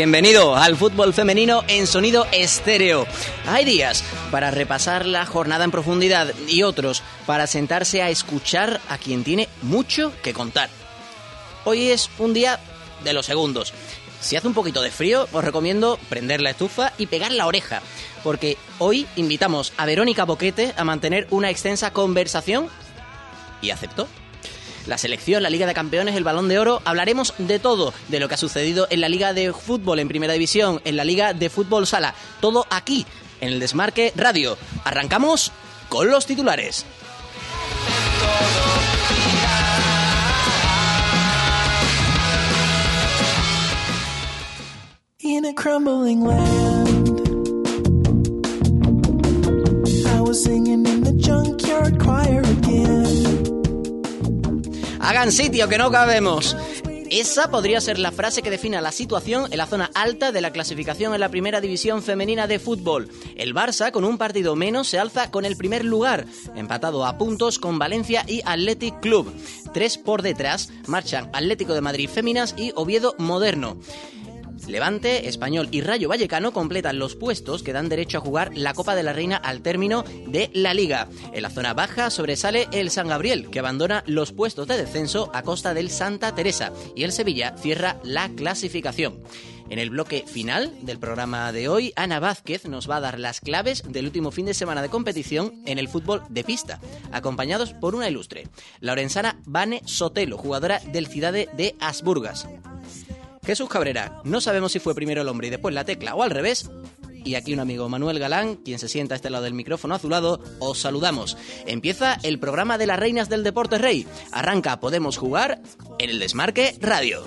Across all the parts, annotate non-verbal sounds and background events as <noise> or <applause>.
Bienvenido al fútbol femenino en sonido estéreo. Hay días para repasar la jornada en profundidad y otros para sentarse a escuchar a quien tiene mucho que contar. Hoy es un día de los segundos. Si hace un poquito de frío, os recomiendo prender la estufa y pegar la oreja, porque hoy invitamos a Verónica Boquete a mantener una extensa conversación y aceptó la selección, la Liga de Campeones, el Balón de Oro. Hablaremos de todo, de lo que ha sucedido en la Liga de Fútbol en Primera División, en la Liga de Fútbol Sala. Todo aquí, en el Desmarque Radio. Arrancamos con los titulares. Crumbling junkyard. Hagan sitio, que no cabemos. Esa podría ser la frase que defina la situación en la zona alta de la clasificación en la primera división femenina de fútbol. El Barça, con un partido menos, se alza con el primer lugar, empatado a puntos con Valencia y Athletic Club. Tres por detrás marchan Atlético de Madrid Féminas y Oviedo Moderno. Levante, Español y Rayo Vallecano completan los puestos que dan derecho a jugar la Copa de la Reina al término de la Liga. En la zona baja sobresale el San Gabriel, que abandona los puestos de descenso a costa del Santa Teresa, y el Sevilla cierra la clasificación. En el bloque final del programa de hoy, Ana Vázquez nos va a dar las claves del último fin de semana de competición en el fútbol de pista, acompañados por una ilustre, la orensana Vane Sotelo, jugadora del Cidade de Asburgas. Jesús Cabrera, no sabemos si fue primero el hombre y después la tecla o al revés. Y aquí un amigo Manuel Galán, quien se sienta a este lado del micrófono azulado, os saludamos. Empieza el programa de las reinas del deporte rey. Arranca Podemos Jugar en el Desmarque Radio.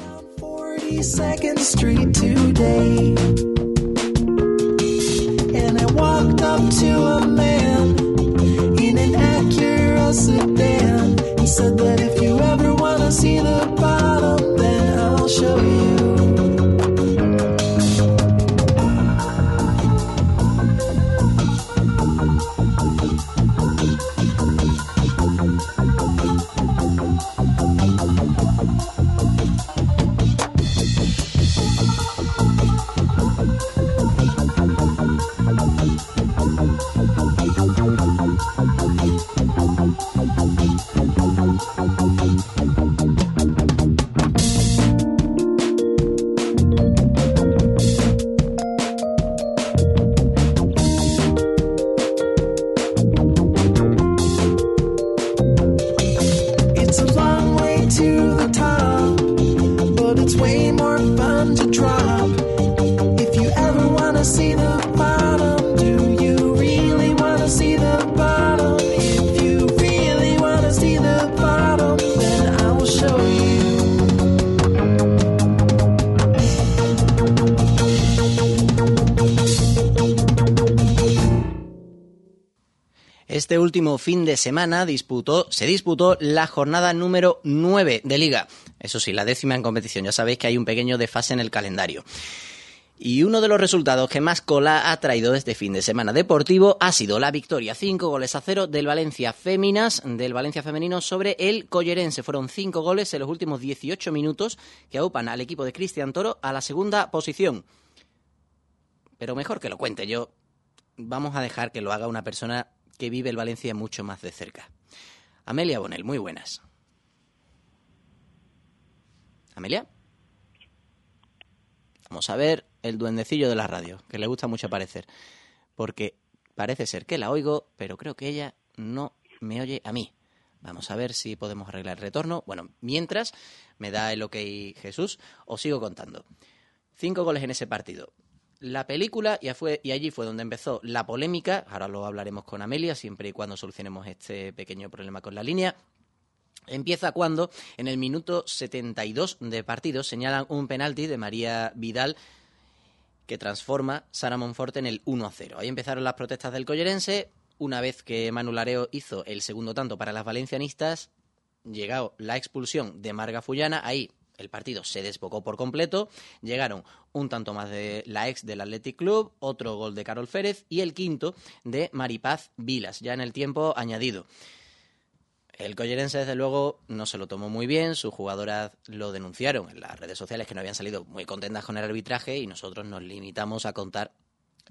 Fin de semana disputó, se disputó la jornada número 9 de liga. Eso sí, la décima en competición. Ya sabéis que hay un pequeño desfase en el calendario. Y uno de los resultados que más cola ha traído este fin de semana deportivo ha sido la victoria 5 goles a 0 del Valencia Féminas, del Valencia Femenino sobre el Collerense. Fueron 5 goles en los últimos 18 minutos que aupan al equipo de Cristian Toro a la segunda posición. Pero mejor que lo cuente yo. Vamos a dejar que lo haga una persona que vive el Valencia mucho más de cerca. Amelia Bonel, muy buenas. Amelia. Vamos a ver el duendecillo de la radio, que le gusta mucho aparecer, porque parece ser que la oigo, pero creo que ella no me oye a mí. Vamos a ver si podemos arreglar el retorno. Bueno, mientras me da el ok Jesús, os sigo contando. Cinco goles en ese partido la película y, fue, y allí fue donde empezó la polémica, ahora lo hablaremos con Amelia, siempre y cuando solucionemos este pequeño problema con la línea. Empieza cuando, en el minuto 72 de partido, señalan un penalti de María Vidal que transforma Sara Monforte en el 1 0. Ahí empezaron las protestas del collerense. Una vez que Manu Lareo hizo el segundo tanto para las valencianistas, llegado la expulsión de Marga Fullana, ahí el partido se desbocó por completo. Llegaron un tanto más de la ex del Athletic Club, otro gol de Carol Férez y el quinto de Maripaz Vilas, ya en el tiempo añadido. El Collerense, desde luego, no se lo tomó muy bien. Sus jugadoras lo denunciaron en las redes sociales que no habían salido muy contentas con el arbitraje y nosotros nos limitamos a contar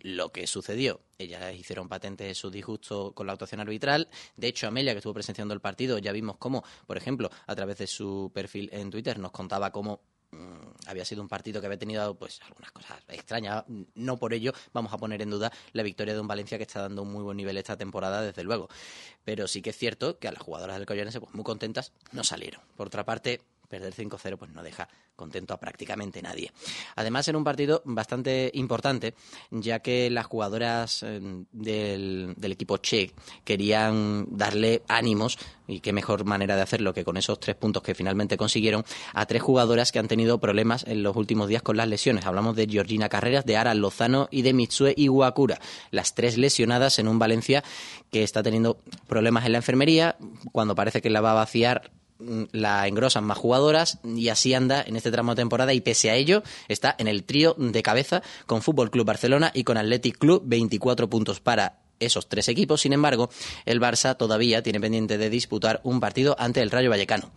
lo que sucedió. Ellas hicieron patente su disgusto con la actuación arbitral. De hecho, Amelia, que estuvo presenciando el partido, ya vimos cómo, por ejemplo, a través de su perfil en Twitter, nos contaba cómo mm, había sido un partido que había tenido pues algunas cosas extrañas. No por ello vamos a poner en duda la victoria de un Valencia que está dando un muy buen nivel esta temporada, desde luego. Pero sí que es cierto que a las jugadoras del Collense, pues muy contentas, no salieron. Por otra parte, perder 5-0 pues no deja contento a prácticamente nadie. Además, era un partido bastante importante, ya que las jugadoras eh, del, equipo Che querían darle ánimos, y qué mejor manera de hacerlo que con esos tres puntos que finalmente consiguieron, a tres jugadoras que han tenido problemas en los últimos días con las lesiones. Hablamos de Georgina Carreras, de Ara Lozano y de Mitsue Iwakura. Las tres lesionadas en un Valencia que está teniendo problemas en la enfermería, cuando parece que la va a vaciar la engrosan más jugadoras y así anda en este tramo de temporada y pese a ello está en el trío de cabeza con Fútbol Club Barcelona y con Athletic Club 24 puntos para esos tres equipos. Sin embargo, el Barça todavía tiene pendiente de disputar un partido ante el Rayo Vallecano.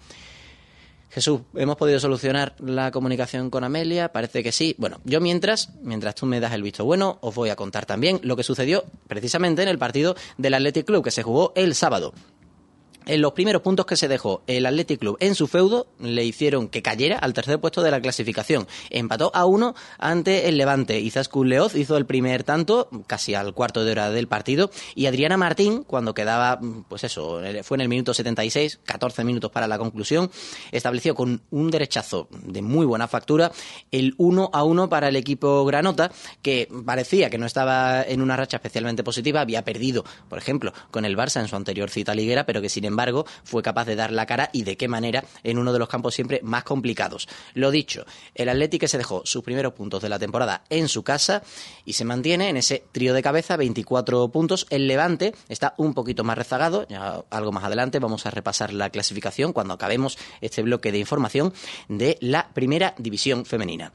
Jesús, ¿hemos podido solucionar la comunicación con Amelia? Parece que sí. Bueno, yo mientras, mientras tú me das el visto bueno, os voy a contar también lo que sucedió precisamente en el partido del Athletic Club que se jugó el sábado. En los primeros puntos que se dejó el Athletic Club en su feudo le hicieron que cayera al tercer puesto de la clasificación. Empató a uno ante el Levante. Izaskun Leoz hizo el primer tanto, casi al cuarto de hora del partido, y Adriana Martín, cuando quedaba, pues eso, fue en el minuto 76, 14 minutos para la conclusión, estableció con un derechazo de muy buena factura el 1 a 1 para el equipo Granota, que parecía que no estaba en una racha especialmente positiva, había perdido, por ejemplo, con el Barça en su anterior cita liguera, pero que sin embargo embargo, fue capaz de dar la cara y de qué manera en uno de los campos siempre más complicados. Lo dicho, el Atlético se dejó sus primeros puntos de la temporada en su casa y se mantiene en ese trío de cabeza, 24 puntos. El Levante está un poquito más rezagado, ya algo más adelante vamos a repasar la clasificación cuando acabemos este bloque de información de la primera división femenina.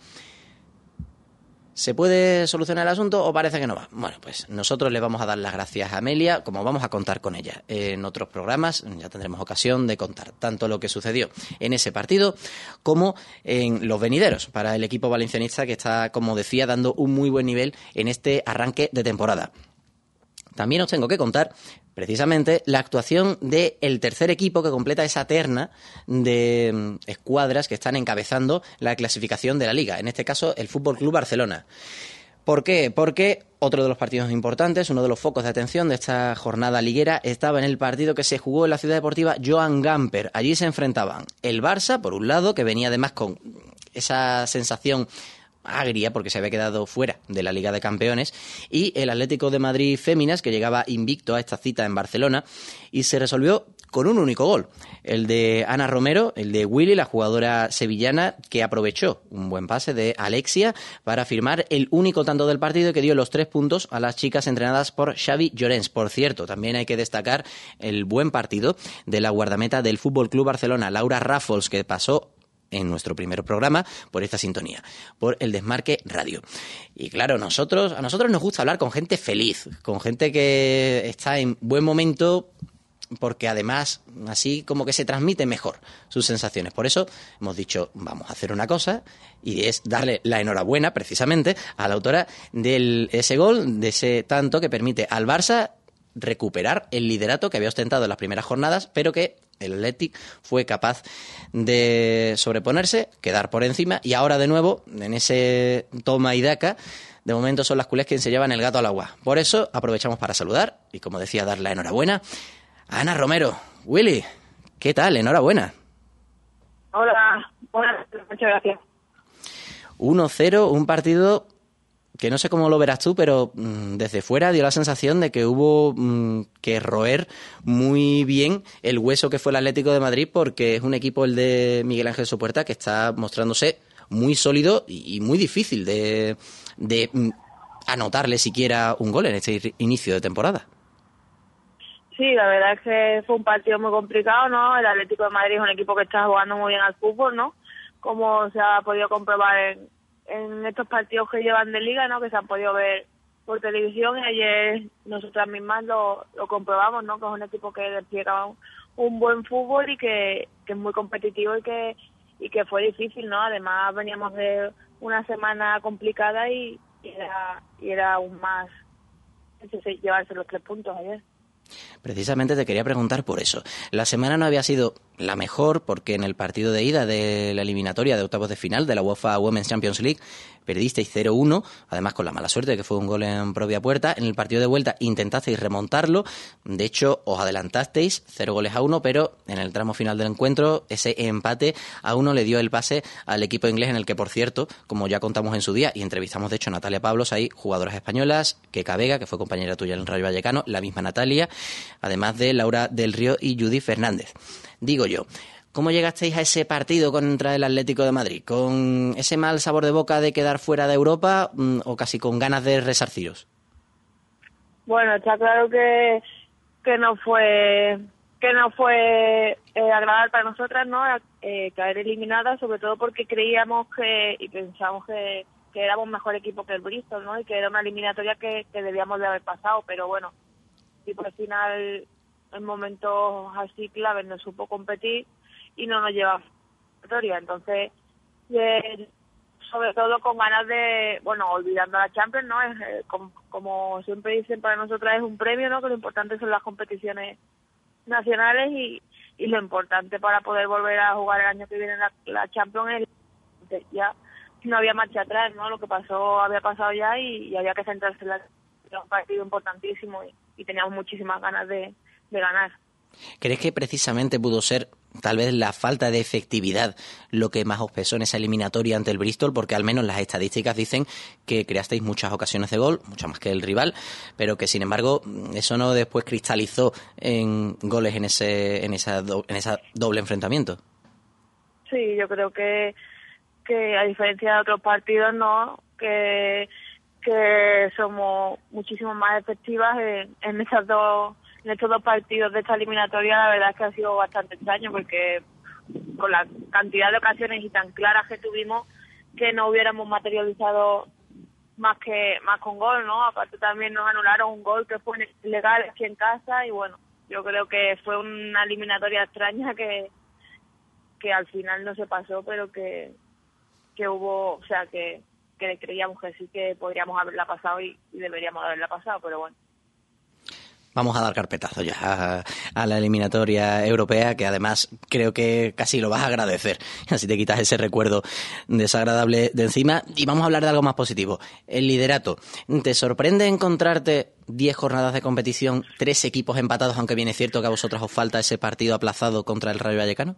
¿Se puede solucionar el asunto o parece que no va? Bueno, pues nosotros le vamos a dar las gracias a Amelia, como vamos a contar con ella. En otros programas ya tendremos ocasión de contar tanto lo que sucedió en ese partido como en los venideros para el equipo valencianista que está, como decía, dando un muy buen nivel en este arranque de temporada. También os tengo que contar precisamente la actuación del tercer equipo que completa esa terna de mm, escuadras que están encabezando la clasificación de la liga, en este caso el Fútbol Club Barcelona. ¿Por qué? Porque otro de los partidos importantes, uno de los focos de atención de esta jornada liguera, estaba en el partido que se jugó en la ciudad deportiva Joan Gamper. Allí se enfrentaban el Barça, por un lado, que venía además con esa sensación agria porque se había quedado fuera de la Liga de Campeones y el Atlético de Madrid Féminas que llegaba invicto a esta cita en Barcelona y se resolvió con un único gol, el de Ana Romero, el de Willy, la jugadora sevillana que aprovechó un buen pase de Alexia para firmar el único tanto del partido que dio los tres puntos a las chicas entrenadas por Xavi Llorens. Por cierto, también hay que destacar el buen partido de la guardameta del Fútbol Club Barcelona, Laura Raffles, que pasó en nuestro primer programa por esta sintonía, por el Desmarque Radio. Y claro, nosotros, a nosotros nos gusta hablar con gente feliz, con gente que está en buen momento porque además así como que se transmite mejor sus sensaciones. Por eso hemos dicho, vamos a hacer una cosa y es darle la enhorabuena precisamente a la autora de ese gol, de ese tanto que permite al Barça recuperar el liderato que había ostentado en las primeras jornadas, pero que el Athletic fue capaz de sobreponerse, quedar por encima y ahora de nuevo, en ese toma y daca, de momento son las culés quienes se llevan el gato al agua. Por eso aprovechamos para saludar y, como decía, dar la enhorabuena a Ana Romero. Willy, ¿qué tal? Enhorabuena. Hola, buenas, muchas gracias. 1-0, un partido que no sé cómo lo verás tú, pero mm, desde fuera dio la sensación de que hubo mm, que roer muy bien el hueso que fue el Atlético de Madrid, porque es un equipo, el de Miguel Ángel Sopuerta, que está mostrándose muy sólido y, muy difícil de, mm, anotarle siquiera un gol en este inicio de temporada. Sí, la verdad es que fue un partido muy complicado, ¿no? El Atlético de Madrid es un equipo que está jugando muy bien al fútbol, ¿no? Como se ha podido comprobar en, en estos partidos que llevan de liga, ¿no? Que se han podido ver por televisión y ayer nosotras mismas lo, lo comprobamos, ¿no? Que es un equipo que despliega un buen fútbol y que, que es muy competitivo y que y que fue difícil, ¿no? Además veníamos de una semana complicada y, era y era aún más llevarse los tres puntos ayer. Precisamente te quería preguntar por eso. La semana no había sido la mejor porque en el partido de ida de la eliminatoria de octavos de final de la UEFA Women's Champions League perdisteis 0-1, además con la mala suerte de que fue un gol en propia puerta. En el partido de vuelta intentasteis remontarlo, de hecho os adelantasteis 0 goles a 1, pero en el tramo final del encuentro ese empate a uno le dio el pase al equipo inglés en el que, por cierto, como ya contamos en su día y entrevistamos de hecho a Natalia Pablos, hay jugadoras españolas, Keka Vega, que fue compañera tuya en el Rayo Vallecano, la misma Natalia, además de Laura del Río y Judy Fernández. Digo yo, ¿Cómo llegasteis a ese partido contra el Atlético de Madrid? ¿Con ese mal sabor de boca de quedar fuera de Europa mm, o casi con ganas de resarciros? Bueno, está claro que, que no fue que no fue eh, agradable para nosotras, ¿no? Eh, caer eliminada, sobre todo porque creíamos que y pensamos que, éramos mejor equipo que el Bristol, ¿no? Y que era una eliminatoria que, debíamos de haber pasado, pero bueno, y por el final en momentos así claves no supo competir y no nos lleva victoria. Entonces, sobre todo con ganas de, bueno, olvidando la Champions, ¿no? Es, eh, como, siempre dicen, para nosotras es un premio, ¿no? Que lo importante son las competiciones nacionales y, y lo importante para poder volver a jugar el año que viene la, la Champions es ya no había marcha atrás, ¿no? Lo que pasó había pasado ya y, había que centrarse en un partido importantísimo y teníamos muchísimas ganas de, de ganar. ¿Crees que precisamente pudo ser tal vez la falta de efectividad lo que más os pesó en esa eliminatoria ante el Bristol? Porque al menos las estadísticas dicen que creasteis muchas ocasiones de gol, muchas más que el rival, pero que sin embargo eso no después cristalizó en goles en ese, en esa, en esa doble enfrentamiento. Sí, yo creo que, que a diferencia de otros partidos, no, que, que somos muchísimo más efectivas en, en esas dos en estos dos partidos de esta eliminatoria la verdad es que ha sido bastante extraño porque con la cantidad de ocasiones y tan claras que tuvimos que no hubiéramos materializado más que más con gol, ¿no? Aparte también nos anularon un gol que fue ilegal aquí en casa y bueno, yo creo que fue una eliminatoria extraña que que al final no se pasó, pero que que hubo, o sea, que que creíamos que sí que podríamos haberla pasado y deberíamos haberla pasado, pero bueno vamos a dar carpetazo ya a, la eliminatoria europea, que además creo que casi lo vas a agradecer. <laughs> Así te quitas ese recuerdo desagradable de encima. Y vamos a hablar de algo más positivo. El liderato. ¿Te sorprende encontrarte 10 jornadas de competición, tres equipos empatados, aunque viene cierto que a vosotros os falta ese partido aplazado contra el Rayo Vallecano?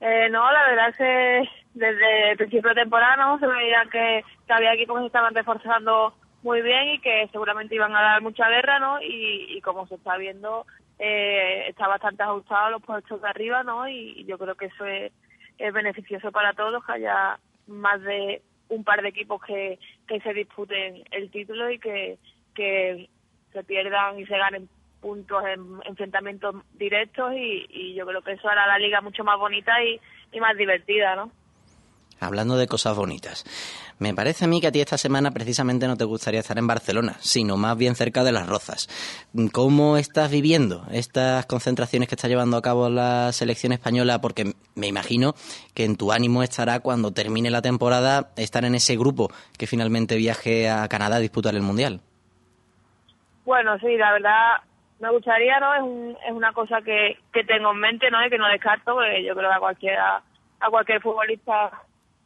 Eh, no, la verdad es que desde el principio de temporada ¿no? se veía que, que había equipos que se estaban reforzando muy bien y que seguramente iban a dar mucha guerra, ¿no? Y, como se está viendo, eh, está bastante ajustado los puestos de arriba, ¿no? Y, yo creo que eso es, beneficioso para todos, que haya más de un par de equipos que, que se disputen el título y que, que se pierdan y se ganen puntos en enfrentamientos directos y, y yo creo que eso hará la liga mucho más bonita y, y más divertida, ¿no? Hablando de cosas bonitas. Me parece a mí que a ti esta semana precisamente no te gustaría estar en Barcelona, sino más bien cerca de las Rozas. ¿Cómo estás viviendo estas concentraciones que está llevando a cabo la selección española? Porque me imagino que en tu ánimo estará cuando termine la temporada estar en ese grupo que finalmente viaje a Canadá a disputar el Mundial. Bueno, sí, la verdad me gustaría, ¿no? Es, es una cosa que, que tengo en mente, ¿no? Y que no descarto, porque yo creo que a cualquiera, a cualquier futbolista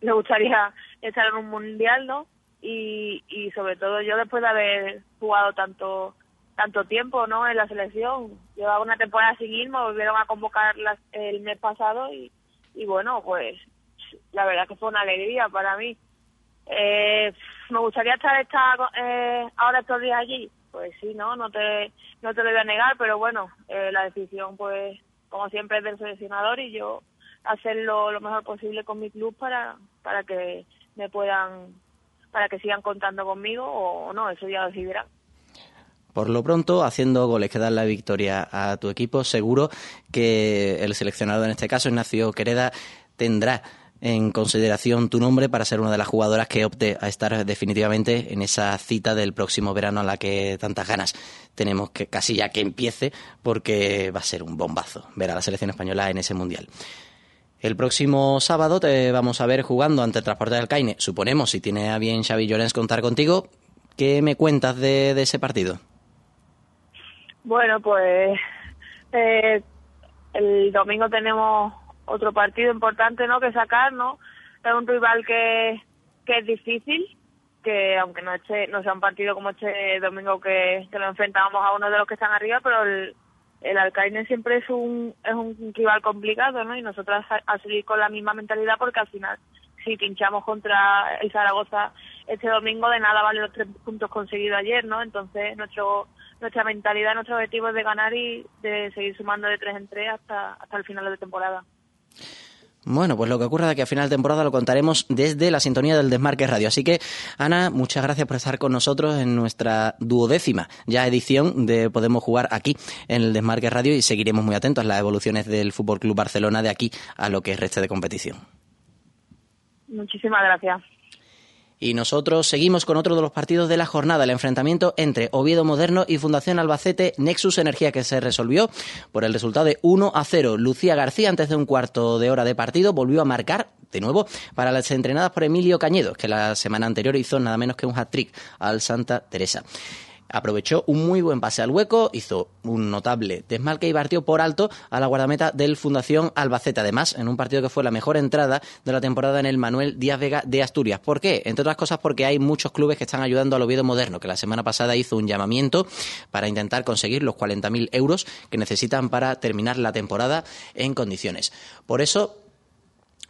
me gustaría estar en un mundial, ¿no? Y, y sobre todo yo después de haber jugado tanto tanto tiempo, ¿no? En la selección, llevaba una temporada sin ir, me volvieron a convocar el mes pasado y, y bueno, pues la verdad que fue una alegría para mí. Eh, me gustaría estar esta, eh, ahora estos días allí, pues sí, no, no te, no te lo voy a negar, pero bueno, eh, la decisión, pues, como siempre es del seleccionador y yo hacerlo lo mejor posible con mi club para, para que me puedan, para que sigan contando conmigo o no, eso ya decidirán. Por lo pronto, haciendo goles que dan la victoria a tu equipo, seguro que el seleccionado en este caso, Ignacio Quereda, tendrá en consideración tu nombre para ser una de las jugadoras que opte a estar definitivamente en esa cita del próximo verano a la que tantas ganas tenemos que casi ya que empiece porque va a ser un bombazo ver a la selección española en ese mundial. El próximo sábado te vamos a ver jugando ante el Transporte del Caine. Suponemos, si tiene a bien Xavi Llorens contar contigo, ¿qué me cuentas de, ese partido? Bueno, pues eh, el domingo tenemos otro partido importante no que sacar, ¿no? Es un rival que, que es difícil, que aunque no, no sea un partido como este domingo que, que lo enfrentamos a uno de los que están arriba, pero el, el Alcaine siempre es un, es un rival complicado, ¿no? Y nosotros a, seguir con la misma mentalidad porque al final, si pinchamos contra el Zaragoza este domingo, de nada vale los tres puntos conseguidos ayer, ¿no? Entonces, nuestro nuestra mentalidad, nuestro objetivo es de ganar y de seguir sumando de tres en tres hasta, hasta el final de temporada. Bueno, pues lo que ocurra de que a final de temporada lo contaremos desde la sintonía del Desmarque Radio. Así que, Ana, muchas gracias por estar con nosotros en nuestra duodécima ya edición de Podemos Jugar aquí en el Desmarque Radio y seguiremos muy atentos a las evoluciones del Fútbol Club Barcelona de aquí a lo que reste de competición. Muchísimas gracias. Y nosotros seguimos con otro de los partidos de la jornada, el enfrentamiento entre Oviedo Moderno y Fundación Albacete Nexus Energía, que se resolvió por el resultado de 1 a 0. Lucía García, antes de un cuarto de hora de partido, volvió a marcar de nuevo para las entrenadas por Emilio Cañedo, que la semana anterior hizo nada menos que un hat-trick al Santa Teresa aprovechó un muy buen pase al hueco, hizo un notable desmalque y partió por alto a la guardameta del Fundación Albacete. Además, en un partido que fue la mejor entrada de la temporada en el Manuel Díaz Vega de Asturias. ¿Por qué? Entre otras cosas porque hay muchos clubes que están ayudando al Oviedo Moderno, que la semana pasada hizo un llamamiento para intentar conseguir los 40.000 euros que necesitan para terminar la temporada en condiciones. Por eso,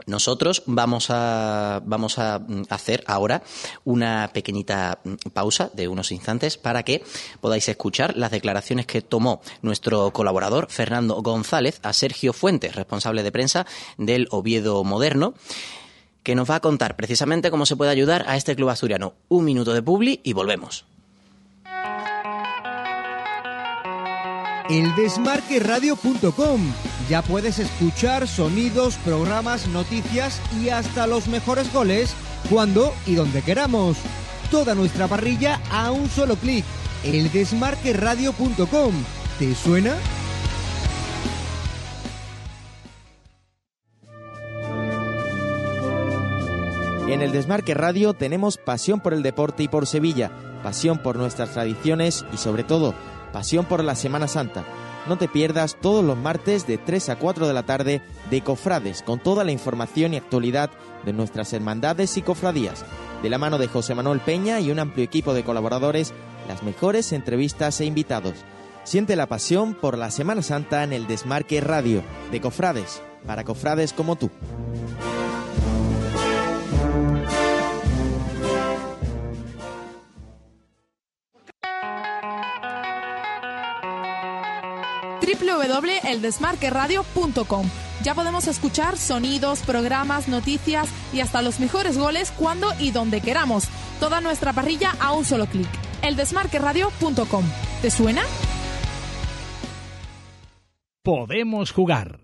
nosotros vamos a, vamos a mm, hacer ahora una pequeñita mm, pausa de unos instantes para que podáis escuchar las declaraciones que tomó nuestro colaborador Fernando González a Sergio Fuentes, responsable de prensa del Oviedo Moderno, que nos va a contar precisamente cómo se puede ayudar a este club asturiano. Un minuto de publi y volvemos. eldesmarqueradio.com. Ya puedes escuchar sonidos, programas, noticias y hasta los mejores goles cuando y donde queramos. Toda nuestra parrilla a un solo clic. eldesmarqueradio.com. ¿Te suena? En el Desmarque Radio tenemos pasión por el deporte y por Sevilla, pasión por nuestras tradiciones y sobre todo Pasión por la Semana Santa. No te pierdas todos los martes de 3 a 4 de la tarde de Cofrades, con toda la información y actualidad de nuestras hermandades y cofradías. De la mano de José Manuel Peña y un amplio equipo de colaboradores, las mejores entrevistas e invitados. Siente la pasión por la Semana Santa en el Desmarque Radio, de Cofrades, para cofrades como tú. www.eldesmarqueradio.com. Ya podemos escuchar sonidos, programas, noticias y hasta los mejores goles cuando y donde queramos. Toda nuestra parrilla a un solo clic. Eldesmarqueradio.com. ¿Te suena? Podemos jugar.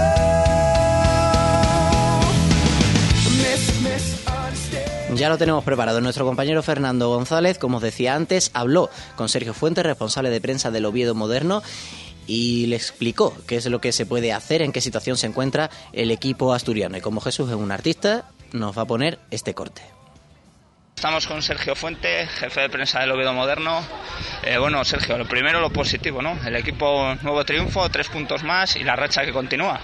Ya lo tenemos preparado. Nuestro compañero Fernando González, como os decía antes, habló con Sergio Fuentes, responsable de prensa del Oviedo Moderno, y le explicó qué es lo que se puede hacer, en qué situación se encuentra el equipo asturiano. Y como Jesús es un artista, nos va a poner este corte. Estamos con Sergio Fuentes, jefe de prensa del Oviedo Moderno. Eh, bueno, Sergio, lo primero lo positivo, ¿no? El equipo nuevo triunfo, tres puntos más y la racha que continúa.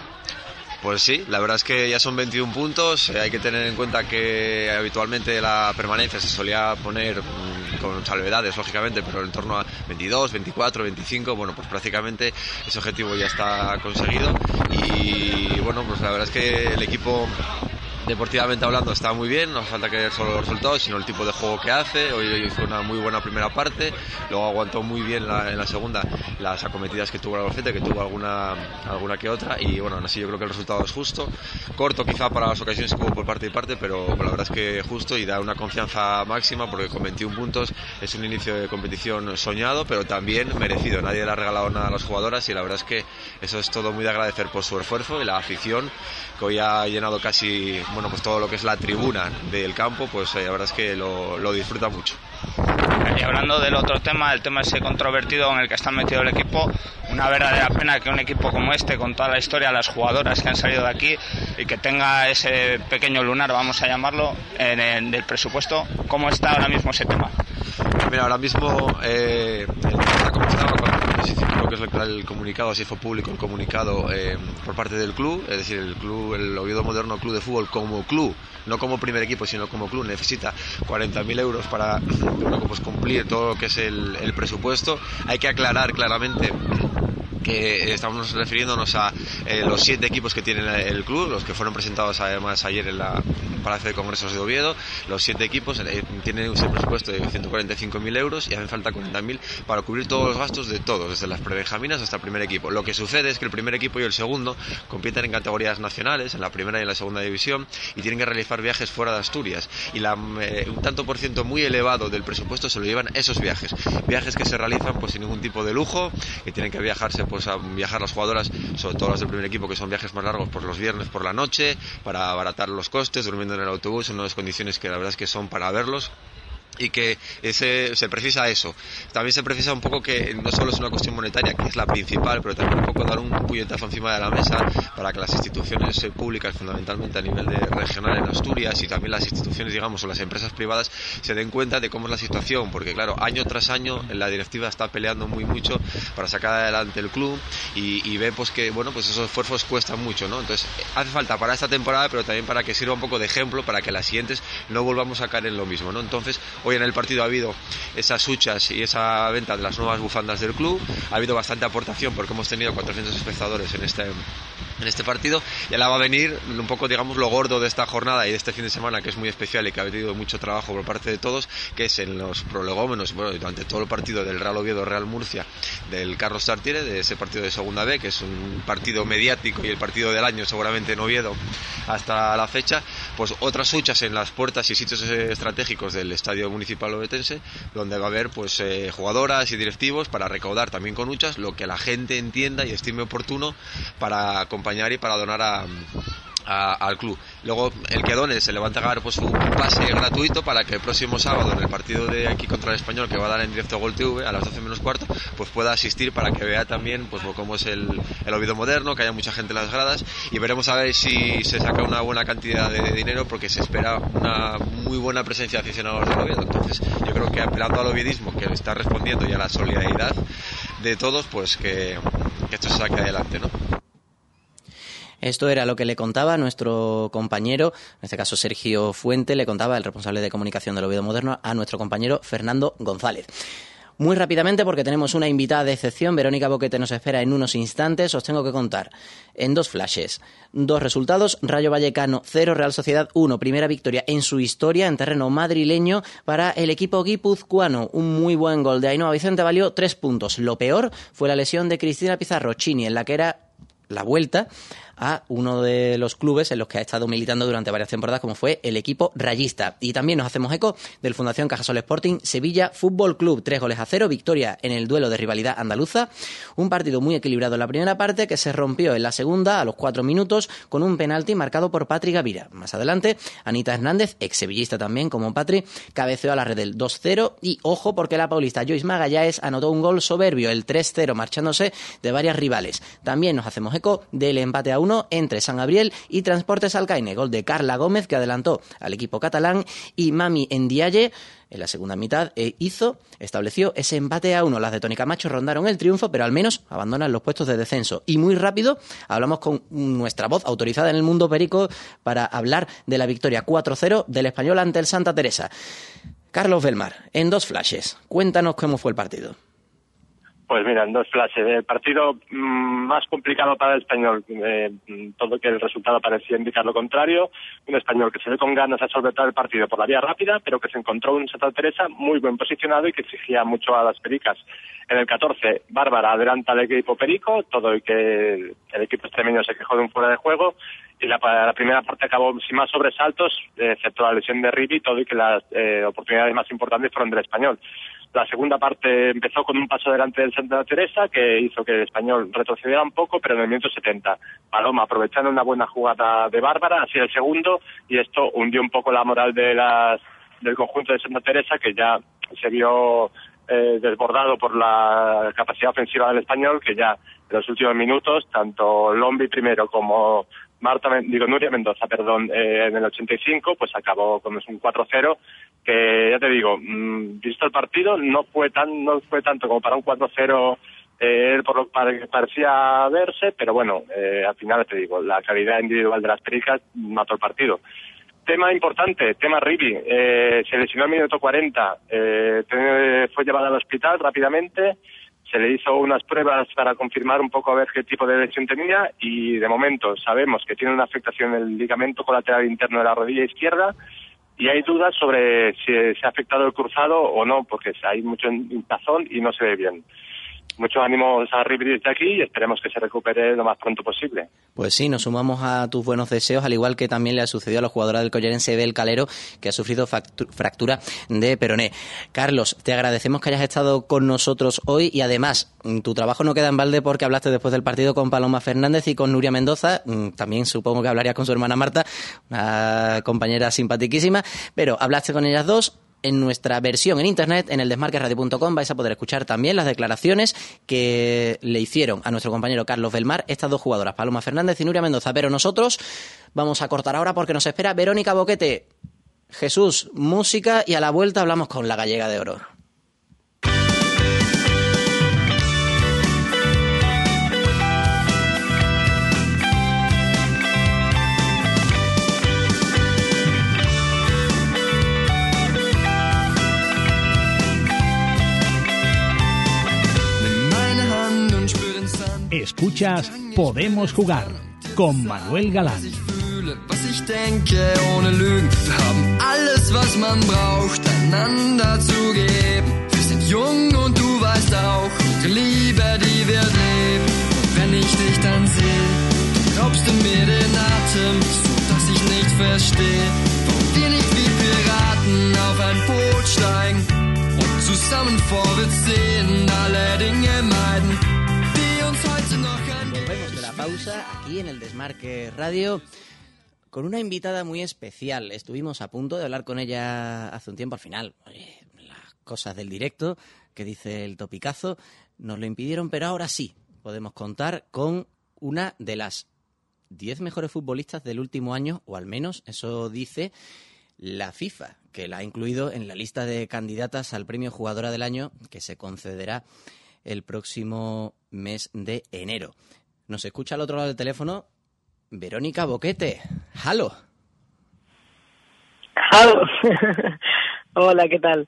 Pues sí, la verdad es que ya son 21 puntos. Eh, hay que tener en cuenta que habitualmente la permanencia se solía poner mm, con salvedades, lógicamente, pero en torno a 22, 24, 25, bueno, pues prácticamente ese objetivo ya está conseguido y bueno, pues la verdad es que el equipo deportivamente hablando está muy bien, no falta que solo los resultados, sino el tipo de juego que hace. Hoy hizo una muy buena primera parte, luego aguantó muy bien en la segunda las acometidas que tuvo el Albacete, que tuvo alguna, alguna que otra, y bueno, así yo creo que el resultado es justo. Corto quizá para las ocasiones que hubo por parte y parte, pero la verdad es que justo y da una confianza máxima porque con 21 puntos es un inicio de competición soñado, pero también merecido. Nadie le ha regalado nada a las jugadoras y la verdad es que eso es todo muy de agradecer por su esfuerzo y la afición que hoy ha llenado casi bueno pues todo lo que es la tribuna del campo pues eh, la verdad es que lo, lo, disfruta mucho. Y hablando del otro tema el tema ese controvertido en el que está metido el equipo una verdadera pena que un equipo como este con toda la historia las jugadoras que han salido de aquí y que tenga ese pequeño lunar vamos a llamarlo en el del presupuesto cómo está ahora mismo ese tema Mira, ahora mismo eh, está creo que es el comunicado, así fue público el comunicado eh, por parte del club, es decir, el club, el Oviedo Moderno Club de Fútbol como club, no como primer equipo, sino como club, necesita 40.000 euros para pues, cumplir todo lo que es el presupuesto. Hay que aclarar claramente estamos refiriéndonos a eh, los siete equipos que tiene el club, los que fueron presentados además ayer en la Palacio de Congresos de Oviedo, los siete equipos eh, tienen un presupuesto de 145.000 euros y hacen falta 40.000 para cubrir todos los gastos de todos, desde las prebenjaminas hasta el primer equipo. Lo que sucede es que el primer equipo y el segundo compiten en categorías nacionales, en la primera y en la segunda división, y tienen que realizar viajes fuera de Asturias. Y la, eh, un tanto por ciento muy elevado del presupuesto se lo llevan esos viajes. Viajes que se realizan pues sin ningún tipo de lujo, que tienen que viajarse pues a viajar las jugadoras, sobre todo las del primer equipo, que son viajes más largos por los viernes por la noche, para abaratar los costes, durmiendo en el autobús en unas condiciones que la verdad es que son para verlos y que ese, se precisa eso. También se precisa un poco que no solo es una cuestión monetaria, que es la principal, pero también un poco dar un puñetazo encima de la mesa para que las instituciones públicas, fundamentalmente a nivel de regional en Asturias y también las instituciones, digamos, o las empresas privadas, se den cuenta de cómo es la situación, porque claro, año tras año la directiva está peleando muy mucho para sacar adelante el club y, y ve pues que, bueno, pues esos esfuerzos cuestan mucho, ¿no? Entonces, hace falta para esta temporada, pero también para que sirva un poco de ejemplo para que las siguientes no volvamos a caer en lo mismo, ¿no? Entonces, Hoy en el partido ha habido esas huchas y esa venta de las nuevas bufandas del club. Ha habido bastante aportación porque hemos tenido 400 espectadores en este en este partido y ahora va a venir un poco digamos lo gordo de esta jornada y de este fin de semana que es muy especial y que ha tenido mucho trabajo por parte de todos que es en los prolegómenos bueno durante todo el partido del Real Oviedo Real Murcia del Carlos Sartiere de ese partido de segunda B que es un partido mediático y el partido del año seguramente en Oviedo hasta la fecha pues otras huchas en las puertas y sitios estratégicos del estadio municipal obetense donde va a haber pues eh, jugadoras y directivos para recaudar también con huchas lo que la gente entienda y estime oportuno para y para donar al club. Luego el que done se le va a entregar pues un pase gratuito para que el próximo sábado en el partido de aquí contra el Español que va a dar en directo Gol TV a las 12 menos cuarto pues pueda asistir para que vea también pues cómo es el, el moderno, que haya mucha gente en las gradas y veremos a ver si se saca una buena cantidad de dinero porque se espera una muy buena presencia de aficionados del Oviedo. Entonces yo creo que apelando al oviedismo que le está respondiendo y a la solidaridad de todos pues que, que esto se saque adelante, ¿no? Esto era lo que le contaba nuestro compañero, en este caso Sergio Fuente, le contaba el responsable de comunicación del Oviedo Moderno a nuestro compañero Fernando González. Muy rápidamente, porque tenemos una invitada de excepción, Verónica Boquete nos espera en unos instantes, os tengo que contar en dos flashes. Dos resultados, Rayo Vallecano 0, Real Sociedad 1, primera victoria en su historia en terreno madrileño para el equipo guipuzcoano. Un muy buen gol de Ainhoa Vicente valió tres puntos. Lo peor fue la lesión de Cristina Pizarro Chini, en la que era la vuelta a uno de los clubes en los que ha estado militando durante varias temporadas, como fue el equipo rayista. Y también nos hacemos eco del Fundación Cajasol Sporting Sevilla Fútbol Club. Tres goles a cero, victoria en el duelo de rivalidad andaluza. Un partido muy equilibrado en la primera parte que se rompió en la segunda a los cuatro minutos con un penalti marcado por Patri Gavira. Más adelante, Anita Hernández, ex sevillista también como Patri, cabeceó a la red del 2-0 y ojo porque la paulista Joyce Magallanes anotó un gol soberbio, el 3-0, marchándose de varias rivales. También nos hacemos eco del empate a entre San Gabriel y Transportes Alcaine, gol de Carla Gómez que adelantó al equipo catalán y Mami Endiaye en la segunda mitad e hizo, estableció ese empate a uno. Las de Tony Camacho rondaron el triunfo, pero al menos abandonan los puestos de descenso. Y muy rápido hablamos con nuestra voz autorizada en el mundo perico para hablar de la victoria 4-0 del español ante el Santa Teresa. Carlos Belmar, en dos flashes, cuéntanos cómo fue el partido. Pues mira, en dos flashes. El partido mm, más complicado para el español, eh, todo que el resultado parecía indicar lo contrario. Un español que se ve con ganas de solventar el partido por la vía rápida, pero que se encontró un Santa Teresa muy buen posicionado y que exigía mucho a las pericas. En el 14, Bárbara adelanta al equipo perico, todo y que el equipo extremeño se quejó de un fuera de juego. Y la, primera parte acabó sin más sobresaltos, excepto la lesión de Ribi, todo y que las eh, oportunidades más importantes fueron del español. La segunda parte empezó con un paso delante del Santa Teresa que hizo que el español retrocediera un poco, pero en el minuto 70 Paloma, aprovechando una buena jugada de Bárbara, así el segundo y esto hundió un poco la moral de las, del conjunto de Santa Teresa que ya se vio eh, desbordado por la capacidad ofensiva del español que ya en los últimos minutos tanto Lombi primero como Marta, digo, Nuria Mendoza, perdón, eh, en el 85, pues acabó con un 4-0, que ya te digo, mm, visto el partido, no fue tan, no fue tanto como para un 4-0 eh, por lo que parecía verse, pero bueno, eh, al final te digo, la calidad individual de las pericas mató el partido. Tema importante, tema Ribi, eh, se lesionó al minuto 40, eh, fue llevado al hospital rápidamente, se le hizo unas pruebas para confirmar un poco a ver qué tipo de lesión tenía y de momento sabemos que tiene una afectación en el ligamento colateral interno de la rodilla izquierda y hay dudas sobre si se ha afectado el cruzado o no, porque hay mucho hinchazón y no se ve bien muchos ánimos a Ribery desde aquí y esperemos que se recupere lo más pronto posible. Pues sí, nos sumamos a tus buenos deseos, al igual que también le ha sucedido a la jugadora del Collerense Bel Calero, que ha sufrido fractura de peroné. Carlos, te agradecemos que hayas estado con nosotros hoy y además mm, tu trabajo no queda en balde porque hablaste después del partido con Paloma Fernández y con Nuria Mendoza. Mm, también supongo que hablarías con su hermana Marta, una compañera simpaticísima, pero hablaste con ellas dos en nuestra versión en internet, en el desmarquesradio.com, vais a poder escuchar también las declaraciones que le hicieron a nuestro compañero Carlos Belmar estas dos jugadoras, Paloma Fernández y Nuria Mendoza. Pero nosotros vamos a cortar ahora porque nos espera Verónica Boquete. Jesús, música y a la vuelta hablamos con la gallega de oro. Escuchas Podemos Jugar con Manuel Galán. was ich denke, ohne Lügen. Wir haben alles, was man braucht, einander zu geben. Wir sind jung und du weißt auch, die Liebe, die wird leben. Und wenn ich dich dann sehe, glaubst du mir den Atem, so dass ich nicht verstehe, warum wir nicht wie Piraten auf ein Boot steigen und zusammen vorwärts sehen, alle Dinge meiden. Aquí en el Desmarque Radio con una invitada muy especial. Estuvimos a punto de hablar con ella hace un tiempo. Al final, las cosas del directo que dice el topicazo nos lo impidieron, pero ahora sí podemos contar con una de las 10 mejores futbolistas del último año, o al menos eso dice la FIFA, que la ha incluido en la lista de candidatas al premio Jugadora del Año que se concederá el próximo mes de enero. Nos escucha al otro lado del teléfono Verónica Boquete. ¡Halo! ¡Halo! <laughs> Hola, ¿qué tal?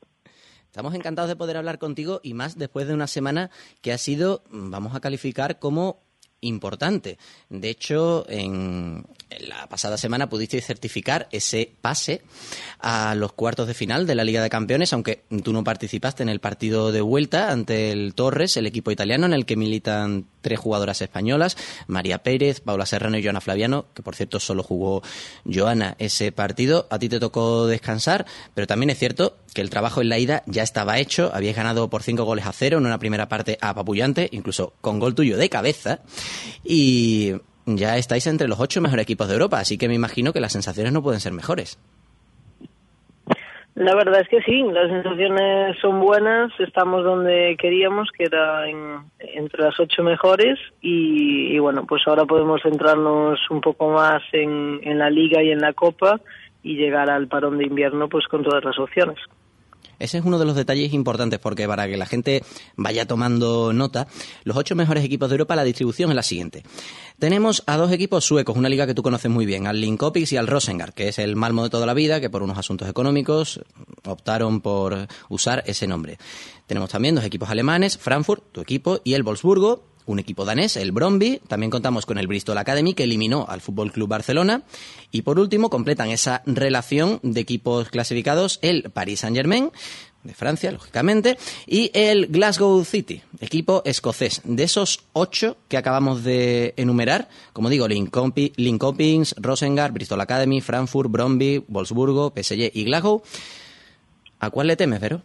Estamos encantados de poder hablar contigo y más después de una semana que ha sido, vamos a calificar como importante. De hecho, en, la pasada semana pudiste certificar ese pase a los cuartos de final de la Liga de Campeones, aunque tú no participaste en el partido de vuelta ante el Torres, el equipo italiano en el que militan tres jugadoras españolas, María Pérez, Paula Serrano y Joana Flaviano, que por cierto solo jugó Joana ese partido. A ti te tocó descansar, pero también es cierto que el trabajo en la ida ya estaba hecho, habías ganado por cinco goles a cero en una primera parte apabullante, incluso con gol tuyo de cabeza, y ya estáis entre los ocho mejores equipos de Europa, así que me imagino que las sensaciones no pueden ser mejores. La verdad es que sí, las sensaciones son buenas, estamos donde queríamos, que era entre las ocho mejores, y, bueno, pues ahora podemos centrarnos un poco más en, en la liga y en la copa y llegar al parón de invierno pues con todas las opciones. Ese es uno de los detalles importantes porque para que la gente vaya tomando nota, los ocho mejores equipos de Europa, la distribución es la siguiente. Tenemos a dos equipos suecos, una liga que tú conoces muy bien, al Linkopix y al Rosengard, que es el Malmo de toda la vida, que por unos asuntos económicos optaron por usar ese nombre. Tenemos también dos equipos alemanes, Frankfurt, tu equipo, y el Wolfsburgo, un equipo danés, el Bromby. También contamos con el Bristol Academy, que eliminó al Fútbol Club Barcelona. Y por último, completan esa relación de equipos clasificados el Paris Saint-Germain, de Francia, lógicamente, y el Glasgow City, equipo escocés. De esos ocho que acabamos de enumerar, como digo, Linköping, Rosengard, Bristol Academy, Frankfurt, Bromby, Wolfsburgo, PSG y Glasgow, ¿a cuál le temes, Vero?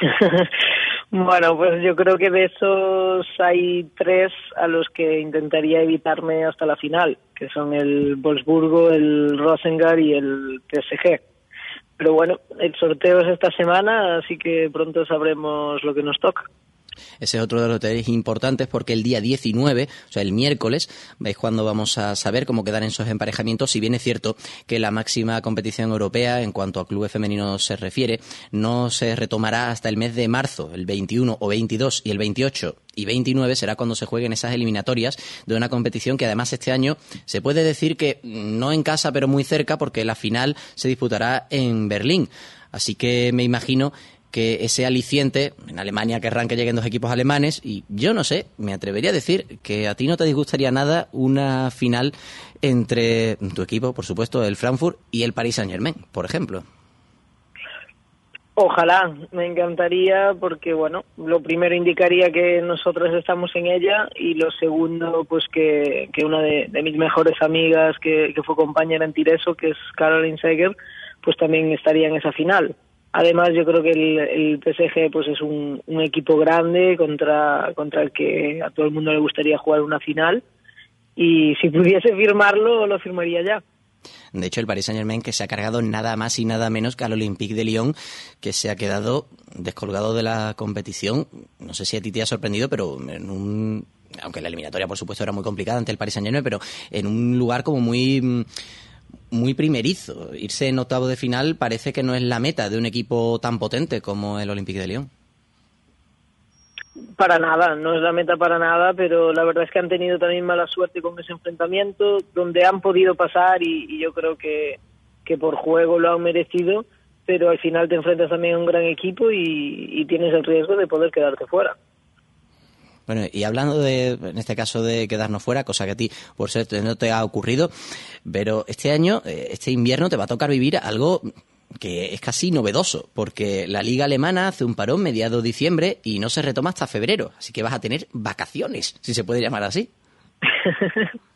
<laughs> Bueno, pues yo creo que de esos hay tres a los que intentaría evitarme hasta la final, que son el Wolfsburgo, el Rosengar y el PSG. Pero bueno, el sorteo es esta semana, así que pronto sabremos lo que nos toca. Ese es otro de los detalles importantes porque el día 19, o sea, el miércoles, veis cuando vamos a saber cómo quedan esos emparejamientos. Si bien es cierto que la máxima competición europea en cuanto a clubes femeninos se refiere, no se retomará hasta el mes de marzo, el 21 o 22 y el 28 y 29 será cuando se jueguen esas eliminatorias de una competición que además este año se puede decir que no en casa pero muy cerca porque la final se disputará en Berlín. Así que me imagino que ese aliciente, en Alemania querrán que lleguen dos equipos alemanes, y yo no sé, me atrevería a decir que a ti no te disgustaría nada una final entre tu equipo, por supuesto, el Frankfurt y el Paris Saint Germain, por ejemplo. Ojalá, me encantaría porque, bueno, lo primero indicaría que nosotros estamos en ella y lo segundo, pues que, que una de, mis mejores amigas que, que fue compañera en Tireso, que es Caroline Seger, pues también estaría en esa final. Además, yo creo que el, PSG pues es un, equipo grande contra, contra el que a todo el mundo le gustaría jugar una final. Y si pudiese firmarlo, lo firmaría ya. De hecho, el Paris Saint-Germain que se ha cargado nada más y nada menos que al Olympique de Lyon, que se ha quedado descolgado de la competición. No sé si a ti te ha sorprendido, pero en un aunque la eliminatoria por supuesto era muy complicada ante el Paris Saint-Germain, pero en un lugar como muy muy primerizo. Irse en octavo de final parece que no es la meta de un equipo tan potente como el Olympique de Lyon. Para nada, no es la meta para nada, pero la verdad es que han tenido también mala suerte con ese enfrentamiento, donde han podido pasar y, yo creo que, que por juego lo han merecido, pero al final te enfrentas también a un gran equipo y tienes el riesgo de poder quedarte fuera. Bueno, y hablando de, en este caso, de quedarnos fuera, cosa que a ti, por cierto, no te ha ocurrido, pero este año, eh, este invierno, te va a tocar vivir algo que es casi novedoso, porque la liga alemana hace un parón mediado diciembre y no se retoma hasta febrero, así que vas a tener vacaciones, si se puede llamar así. <laughs>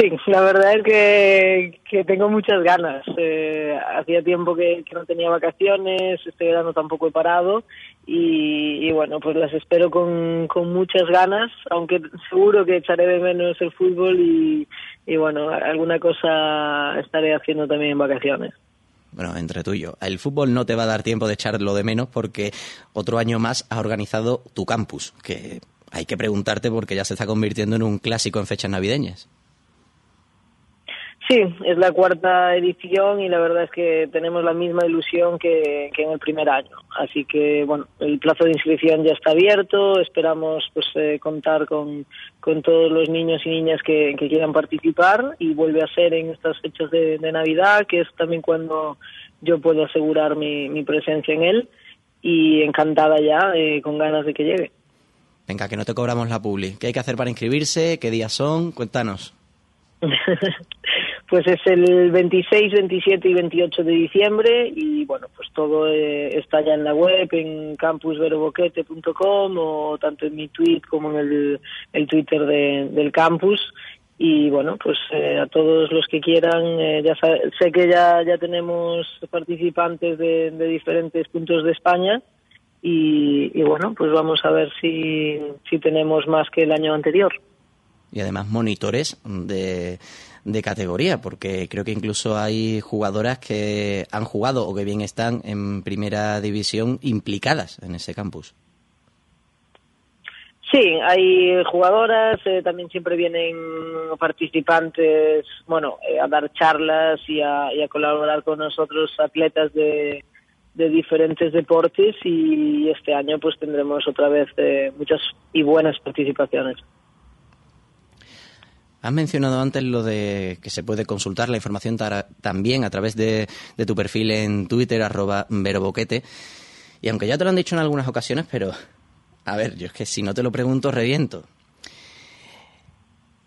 Sí, la verdad es que, que tengo muchas ganas. Eh, hacía tiempo que, no tenía vacaciones, este verano tampoco he parado y, bueno, pues las espero con, con, muchas ganas, aunque seguro que echaré de menos el fútbol y, bueno, alguna cosa estaré haciendo también en vacaciones. Bueno, entre tú y yo. El fútbol no te va a dar tiempo de echarlo de menos porque otro año más has organizado tu campus, que hay que preguntarte porque ya se está convirtiendo en un clásico en fechas navideñas. Sí, es la cuarta edición y la verdad es que tenemos la misma ilusión que, en el primer año. Así que, bueno, el plazo de inscripción ya está abierto. Esperamos pues eh, contar con, con, todos los niños y niñas que, quieran participar y vuelve a ser en estas fechas de, Navidad, que es también cuando yo puedo asegurar mi, mi presencia en él. Y encantada ya, eh, con ganas de que llegue. Venga, que no te cobramos la publi. ¿Qué hay que hacer para inscribirse? ¿Qué días son? Cuéntanos. <laughs> Pues es el 26, 27 y 28 de diciembre y bueno, pues todo eh, está ya en la web, en campusveroboquete.com o tanto en mi tweet como en el, Twitter del campus y bueno, pues eh, a todos los que quieran, eh, ya sé que ya, ya tenemos participantes de, diferentes puntos de España y, y, bueno, pues vamos a ver si, si tenemos más que el año anterior. Y además monitores de de categoría, porque creo que incluso hay jugadoras que han jugado o que bien están en primera división implicadas en ese campus. Sí, hay jugadoras, eh, también siempre vienen participantes, bueno, eh, a dar charlas y a, colaborar con nosotros atletas de, de diferentes deportes y este año pues tendremos otra vez eh, muchas y buenas participaciones. Has mencionado antes lo de que se puede consultar la información también a través de, tu perfil en Twitter, arroba veroboquete. Y aunque ya te lo han dicho en algunas ocasiones, pero a ver, yo es que si no te lo pregunto, reviento.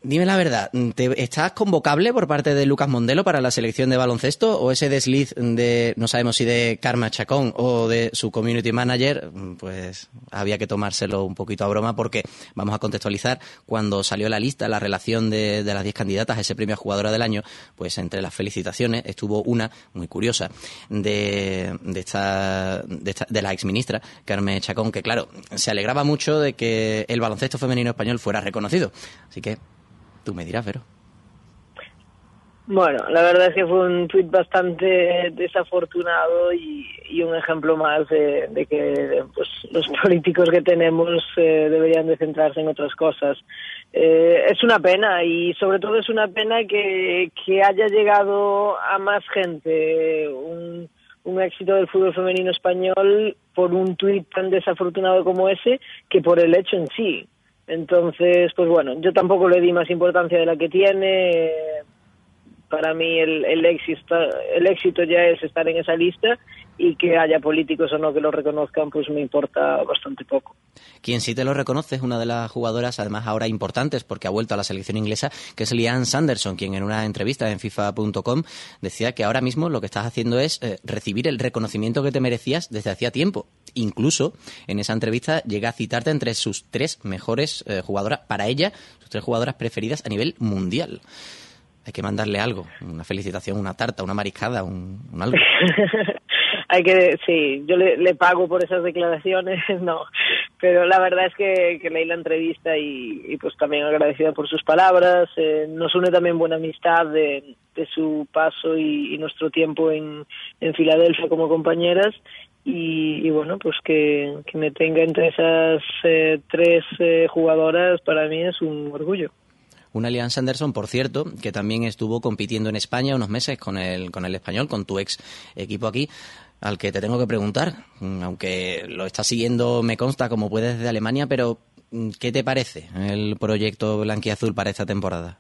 Dime la verdad, ¿estás convocable por parte de Lucas Mondelo para la selección de baloncesto o ese desliz de, no sabemos si de Karma Chacón o de su community manager, pues había que tomárselo un poquito a broma porque vamos a contextualizar, cuando salió la lista, la relación de, las 10 candidatas a ese premio a jugadora del año, pues entre las felicitaciones estuvo una muy curiosa de, de, esta, de, esta, de la exministra Carmen Chacón, que claro, se alegraba mucho de que el baloncesto femenino español fuera reconocido. Así que Tú me dirás, Vero. Bueno, la verdad es que fue un tuit bastante desafortunado y, un ejemplo más de, que pues, los políticos que tenemos eh, deberían de centrarse en otras cosas. Eh, es una pena y sobre todo es una pena que, haya llegado a más gente un, un éxito del fútbol femenino español por un tuit tan desafortunado como ese que por el hecho en sí. Entonces, pues bueno, yo tampoco le di más importancia de la que tiene. Para mí el, éxito, el éxito ya es estar en esa lista y que haya políticos o no que lo reconozcan, pues me importa bastante poco. Quien sí te lo reconoce es una de las jugadoras, además ahora importantes, porque ha vuelto a la selección inglesa, que es Liane Sanderson, quien en una entrevista en FIFA.com decía que ahora mismo lo que estás haciendo es eh, recibir el reconocimiento que te merecías desde hacía tiempo incluso en esa entrevista llega a citarte entre sus tres mejores eh, jugadoras, para ella, sus tres jugadoras preferidas a nivel mundial. Hay que mandarle algo, una felicitación, una tarta, una mariscada, un, algo. <laughs> Hay que, sí, yo le, pago por esas declaraciones, <laughs> no, pero la verdad es que, leí la entrevista y, pues también agradecida por sus palabras. Eh, nos une también buena amistad de, su paso y, nuestro tiempo en, Filadelfia como compañeras y, bueno, pues que, me tenga entre esas eh, tres eh, jugadoras para mí es un orgullo. Una Alianza Anderson, por cierto, que también estuvo compitiendo en España unos meses con el, con el español, con tu ex equipo aquí, al que te tengo que preguntar, mm, aunque lo estás siguiendo, me consta, como puedes desde Alemania, pero mm, ¿qué te parece el proyecto Blanquiazul para esta temporada?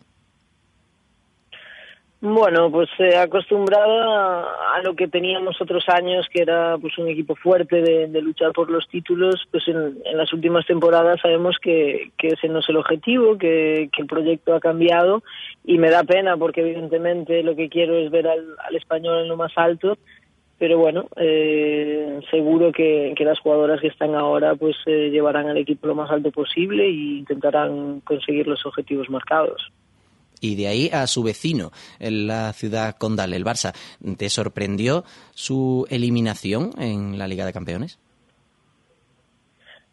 Bueno, pues eh, acostumbrada a lo que teníamos otros años, que era pues un equipo fuerte de, luchar por los títulos, pues en, las últimas temporadas sabemos que, ese no es el objetivo, que, el proyecto ha cambiado y me da pena porque evidentemente lo que quiero es ver al, español en lo más alto, pero bueno, eh, seguro que, las jugadoras que están ahora pues eh, llevarán al equipo lo más alto posible e intentarán conseguir los objetivos marcados y de ahí a su vecino en la ciudad condal, el Barça. ¿Te sorprendió su eliminación en la Liga de Campeones?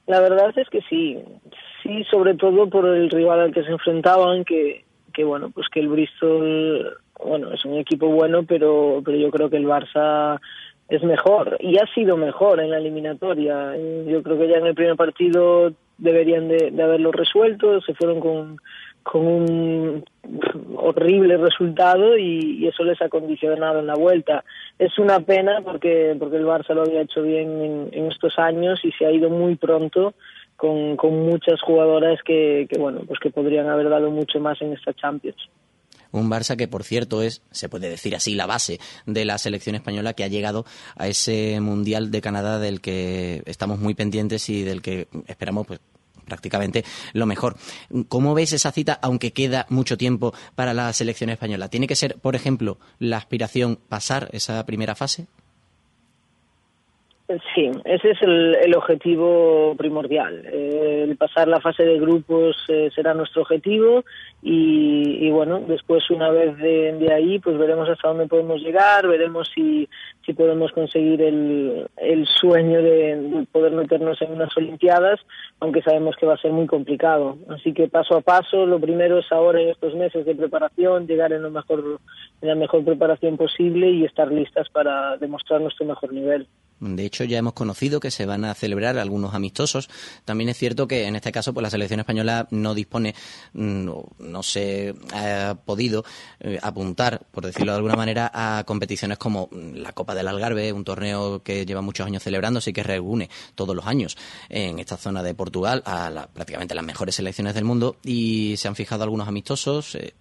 La verdad es que sí, sí, sobre todo por el rival al que se enfrentaban, que, que bueno, pues que el Bristol, bueno, es un equipo bueno, pero, pero yo creo que el Barça es mejor y ha sido mejor en la eliminatoria. Yo creo que ya en el primer partido deberían de haberlo resuelto, se fueron con, con un horrible resultado y, eso les ha condicionado en la vuelta. Es una pena porque, porque el Barça lo había hecho bien en, estos años y se ha ido muy pronto con, con muchas jugadoras que, que, bueno, pues que podrían haber dado mucho más en esta Champions. Un Barça que, por cierto, es, se puede decir así, la base de la selección española que ha llegado a ese Mundial de Canadá del que estamos muy pendientes y del que esperamos pues prácticamente lo mejor. ¿Cómo ves esa cita, aunque queda mucho tiempo para la selección española? ¿Tiene que ser, por ejemplo, la aspiración pasar esa primera fase? Sí, ese es el, objetivo primordial. Eh, el pasar la fase de grupos eh, será nuestro objetivo y, bueno, después una vez de, ahí, pues veremos hasta dónde podemos llegar, veremos si, si podemos conseguir el, el sueño de, poder meternos en unas Olimpiadas, aunque sabemos que va a ser muy complicado. Así que paso a paso, lo primero es ahora en estos meses de preparación, llegar en, lo mejor, en la mejor preparación posible y estar listas para demostrar nuestro mejor nivel. De hecho, ya hemos conocido que se van a celebrar algunos amistosos. También es cierto que en este caso, pues la selección española no dispone, no, mm, no se ha podido eh, apuntar, por decirlo de alguna manera, a competiciones como la Copa del Algarve, un torneo que lleva muchos años celebrándose y que reúne todos los años en esta zona de Portugal a prácticamente las mejores selecciones del mundo y se han fijado algunos amistosos. Eh,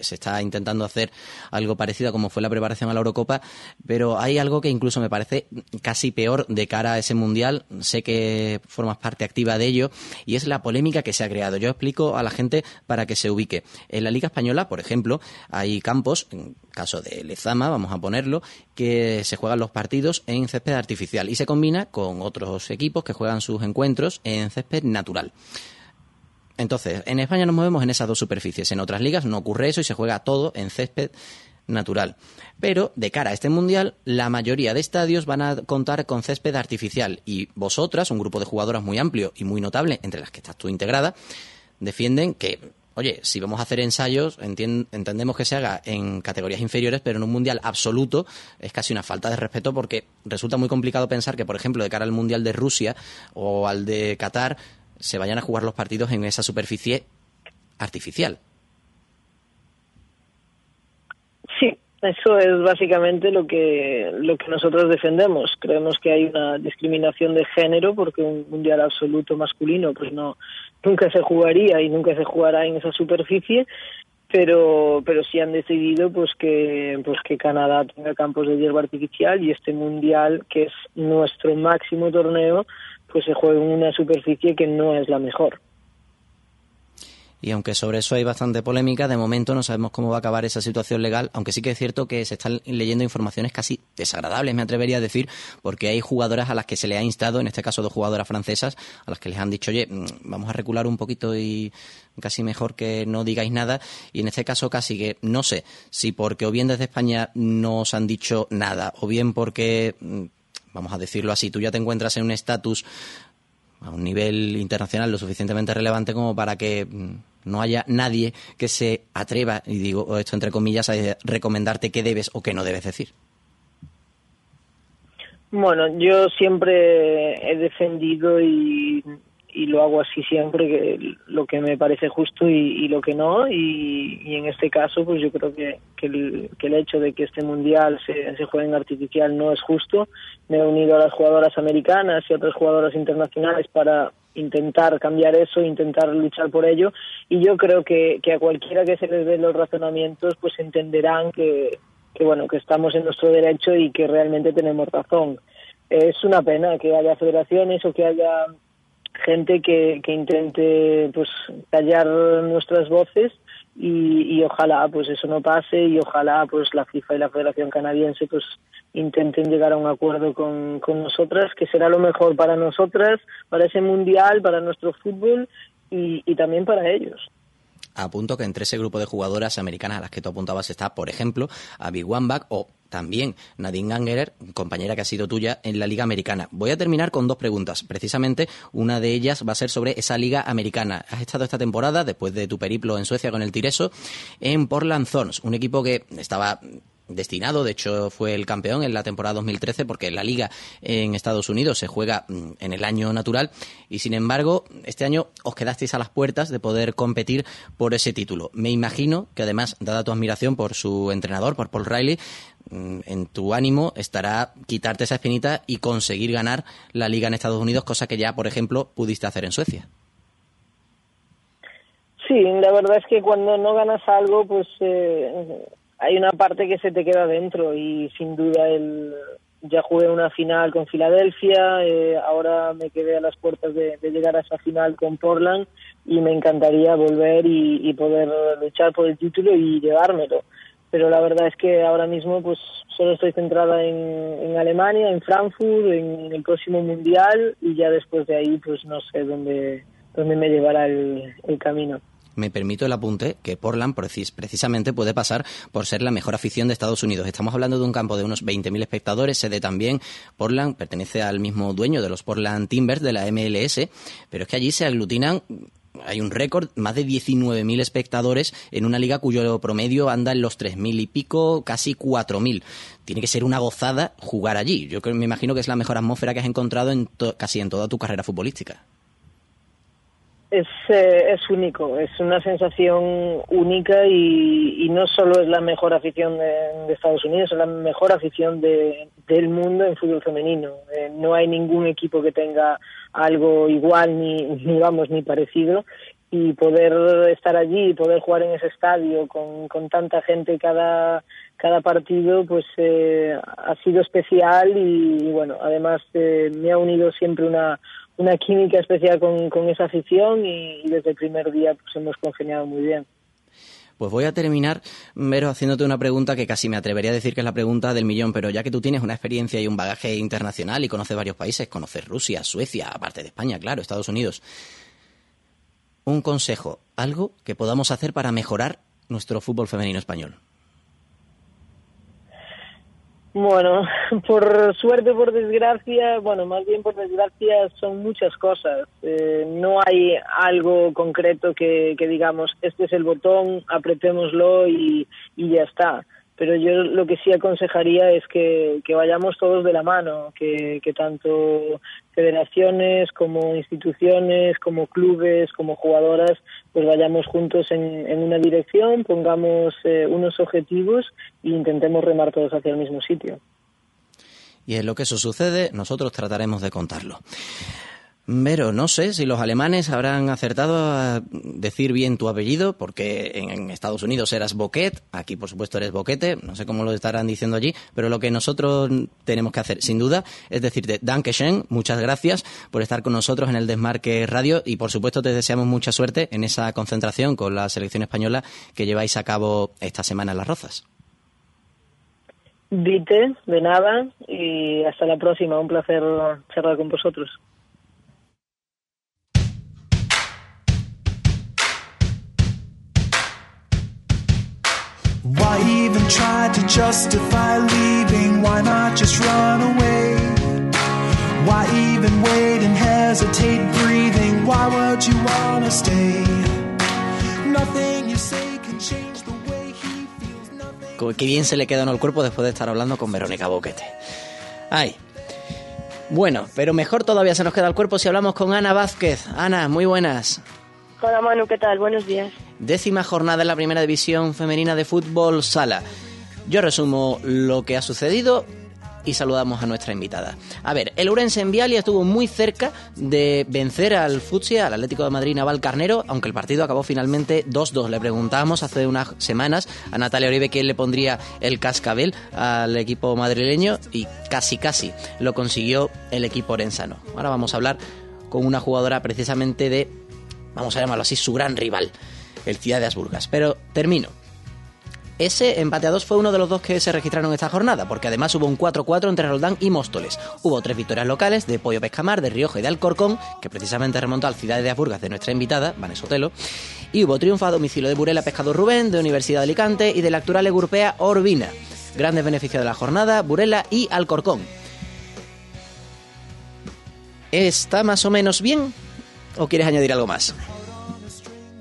se está intentando hacer algo parecido como fue la preparación a la Eurocopa, pero hay algo que incluso me parece casi peor de cara a ese mundial. Sé que formas parte activa de ello y es la polémica que se ha creado. Yo explico a la gente para que se ubique. En la Liga Española, por ejemplo, hay campos, en caso de Lezama, vamos a ponerlo, que se juegan los partidos en césped artificial y se combina con otros equipos que juegan sus encuentros en césped natural. Entonces, en España nos movemos en esas dos superficies. En otras ligas no ocurre eso y se juega todo en césped natural. Pero de cara a este mundial, la mayoría de estadios van a contar con césped artificial y vosotras, un grupo de jugadoras muy amplio y muy notable, entre las que estás tú integrada, defienden que, oye, si vamos a hacer ensayos, entendemos que se haga en categorías inferiores, pero en un mundial absoluto es casi una falta de respeto porque resulta muy complicado pensar que, por ejemplo, de cara al mundial de Rusia o al de Qatar, se vayan a jugar los partidos en esa superficie artificial. Sí, eso es básicamente lo que lo que nosotros defendemos. Creemos que hay una discriminación de género porque un mundial absoluto masculino pues no nunca se jugaría y nunca se jugará en esa superficie, pero pero sí han decidido pues que pues que Canadá tenga campos de hierba artificial y este mundial que es nuestro máximo torneo pues se juega en una superficie que no es la mejor. Y aunque sobre eso hay bastante polémica, de momento no sabemos cómo va a acabar esa situación legal, aunque sí que es cierto que se están leyendo informaciones casi desagradables, me atrevería a decir, porque hay jugadoras a las que se le ha instado, en este caso dos jugadoras francesas, a las que les han dicho, oye, mm, vamos a recular un poquito y casi mejor que no digáis nada. Y en este caso casi que no sé si porque o bien desde España no os han dicho nada, o bien porque mm, vamos a decirlo así, tú ya te encuentras en un estatus a un nivel internacional lo suficientemente relevante como para que mm, no haya nadie que se atreva, y digo esto entre comillas, a recomendarte qué debes o qué no debes decir. Bueno, yo siempre he defendido y y lo hago así siempre, que lo que me parece justo y, lo que no. Y, en este caso, pues yo creo que, que, el, hecho de que este mundial se, se juegue en artificial no es justo. Me he unido a las jugadoras americanas y otras jugadoras internacionales para intentar cambiar eso, intentar luchar por ello. Y yo creo que, que a cualquiera que se les dé los razonamientos, pues entenderán que, que, bueno, que estamos en nuestro derecho y que realmente tenemos razón. Es una pena que haya federaciones o que haya gente que, que intente pues callar nuestras voces y, ojalá pues eso no pase y ojalá pues la FIFA y la Federación Canadiense pues intenten llegar a un acuerdo con, con nosotras que será lo mejor para nosotras, para ese mundial, para nuestro fútbol y también para ellos apunto que entre ese grupo de jugadoras americanas a las que tú apuntabas está, por ejemplo, Abby Wambach o también Nadine Gangerer, compañera que ha sido tuya en la Liga Americana. Voy a terminar con dos preguntas. Precisamente una de ellas va a ser sobre esa Liga Americana. Has estado esta temporada, después de tu periplo en Suecia con el Tireso, en Portland Thorns, un equipo que estaba destinado, de hecho fue el campeón en la temporada 2013 porque la liga en Estados Unidos se juega mm, en el año natural y sin embargo este año os quedasteis a las puertas de poder competir por ese título. Me imagino que además, dada tu admiración por su entrenador, por Paul Riley, mm, en tu ánimo estará quitarte esa espinita y conseguir ganar la liga en Estados Unidos, cosa que ya, por ejemplo, pudiste hacer en Suecia. Sí, la verdad es que cuando no ganas algo, pues eh, hay una parte que se te queda dentro y sin duda el ya jugué una final con Filadelfia, eh, ahora me quedé a las puertas de, llegar a esa final con Portland y me encantaría volver y, poder luchar por el título y llevármelo. Pero la verdad es que ahora mismo pues solo estoy centrada en, en Alemania, en Frankfurt, en el próximo mundial y ya después de ahí pues no sé dónde, dónde me llevará el camino me permito el apunte que Portland precisamente puede pasar por ser la mejor afición de Estados Unidos. Estamos hablando de un campo de unos 20.000 espectadores, sede también Portland, pertenece al mismo dueño de los Portland Timbers de la MLS, pero es que allí se aglutinan hay un récord, más de 19.000 espectadores en una liga cuyo promedio anda en los 3.000 y pico, casi 4.000. Tiene que ser una gozada jugar allí. Yo me imagino que es la mejor atmósfera que has encontrado en casi en toda tu carrera futbolística. Es, eh, es único, es una sensación única y, no solo es la mejor afición de, Estados Unidos, es la mejor afición de, del mundo en fútbol femenino. Eh, no hay ningún equipo que tenga algo igual ni, ni vamos ni parecido y poder estar allí y poder jugar en ese estadio con, con tanta gente cada cada partido pues eh, ha sido especial y, bueno además eh, me ha unido siempre una una química especial con, con esa afición y, desde el primer día pues hemos congeniado muy bien pues voy a terminar, Mero, haciéndote una pregunta que casi me atrevería a decir que es la pregunta del millón, pero ya que tú tienes una experiencia y un bagaje internacional y conoces varios países, conoces Rusia, Suecia, aparte de España, claro, Estados Unidos, un consejo, algo que podamos hacer para mejorar nuestro fútbol femenino español. Bueno, <laughs> por suerte, por desgracia, bueno, más bien por desgracia son muchas cosas. Eh, no hay algo concreto que, que, digamos, este es el botón, apretémoslo y, y ya está pero yo lo que sí aconsejaría es que, vayamos todos de la mano, que, tanto federaciones como instituciones, como clubes, como jugadoras, pues vayamos juntos en, una dirección, pongamos eh, unos objetivos e intentemos remar todos hacia el mismo sitio. Y en lo que eso sucede, nosotros trataremos de contarlo. Pero no sé si los alemanes habrán acertado a decir bien tu apellido, porque en Estados Unidos eras Boquet, aquí por supuesto eres Boquete, no sé cómo lo estarán diciendo allí, pero lo que nosotros tenemos que hacer, sin duda, es decirte Dankeschön, muchas gracias por estar con nosotros en el Desmarque Radio y por supuesto te deseamos mucha suerte en esa concentración con la selección española que lleváis a cabo esta semana en Las Rozas. Vite, de nada, y hasta la próxima. Un placer charlar con vosotros. Why even try to justify leaving? Why not just run away? Why even wait and hesitate breathing? Why you wanna stay? Qué bien se le queda en el cuerpo después de estar hablando con Verónica Boquete. Ay. Bueno, pero mejor todavía se nos queda el cuerpo si hablamos con Ana Vázquez. Ana, muy buenas. Hola Manu, ¿qué tal? Buenos días. Décima jornada en la primera división femenina de fútbol sala. Yo resumo lo que ha sucedido y saludamos a nuestra invitada. A ver, el Urense en Vialia estuvo muy cerca de vencer al Futsia, al Atlético de Madrid Naval Carnero, aunque el partido acabó finalmente 2-2. Le preguntábamos hace unas semanas a Natalia Oribe quién le pondría el cascabel al equipo madrileño y casi casi lo consiguió el equipo orensano. Ahora vamos a hablar con una jugadora precisamente de, vamos a llamarlo así, su gran rival el Ciudad de Asburgas. Pero termino. Ese empate a dos fue uno de los dos que se registraron esta jornada, porque además hubo un 4-4 entre Roldán y Móstoles. Hubo tres victorias locales de Pollo Pescamar, de Rioja y de Alcorcón, que precisamente remontó al Ciudad de Asburgas de nuestra invitada, Vanessa Otelo. Y hubo triunfo a domicilio de Burela Pescador Rubén, de Universidad de Alicante y de la actual europea Orbina. Grandes beneficios de la jornada, Burela y Alcorcón. ¿Está más o menos bien? ¿O quieres añadir algo más?